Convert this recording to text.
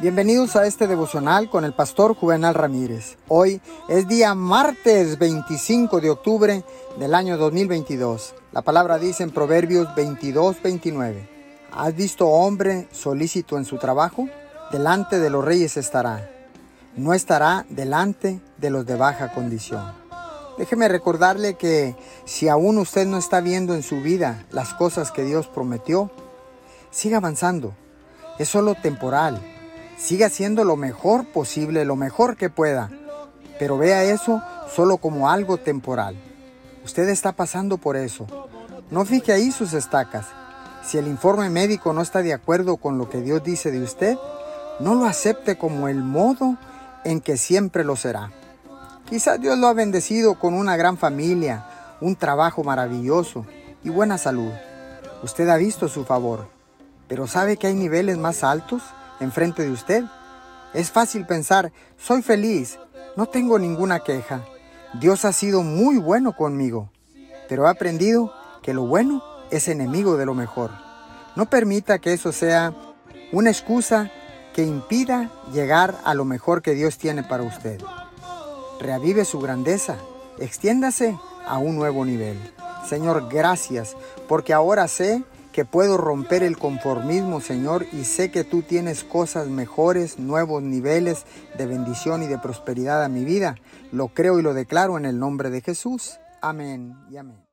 Bienvenidos a este devocional con el pastor Juvenal Ramírez. Hoy es día martes 25 de octubre del año 2022. La palabra dice en Proverbios 22, 29. ¿Has visto hombre solícito en su trabajo? Delante de los reyes estará. No estará delante de los de baja condición. Déjeme recordarle que si aún usted no está viendo en su vida las cosas que Dios prometió, siga avanzando. Es solo temporal Siga haciendo lo mejor posible, lo mejor que pueda, pero vea eso solo como algo temporal. Usted está pasando por eso. No fije ahí sus estacas. Si el informe médico no está de acuerdo con lo que Dios dice de usted, no lo acepte como el modo en que siempre lo será. Quizás Dios lo ha bendecido con una gran familia, un trabajo maravilloso y buena salud. Usted ha visto su favor, pero ¿sabe que hay niveles más altos? Enfrente de usted. Es fácil pensar, soy feliz, no tengo ninguna queja. Dios ha sido muy bueno conmigo, pero he aprendido que lo bueno es enemigo de lo mejor. No permita que eso sea una excusa que impida llegar a lo mejor que Dios tiene para usted. Reavive su grandeza, extiéndase a un nuevo nivel. Señor, gracias, porque ahora sé que puedo romper el conformismo, Señor, y sé que tú tienes cosas mejores, nuevos niveles de bendición y de prosperidad a mi vida. Lo creo y lo declaro en el nombre de Jesús. Amén y amén.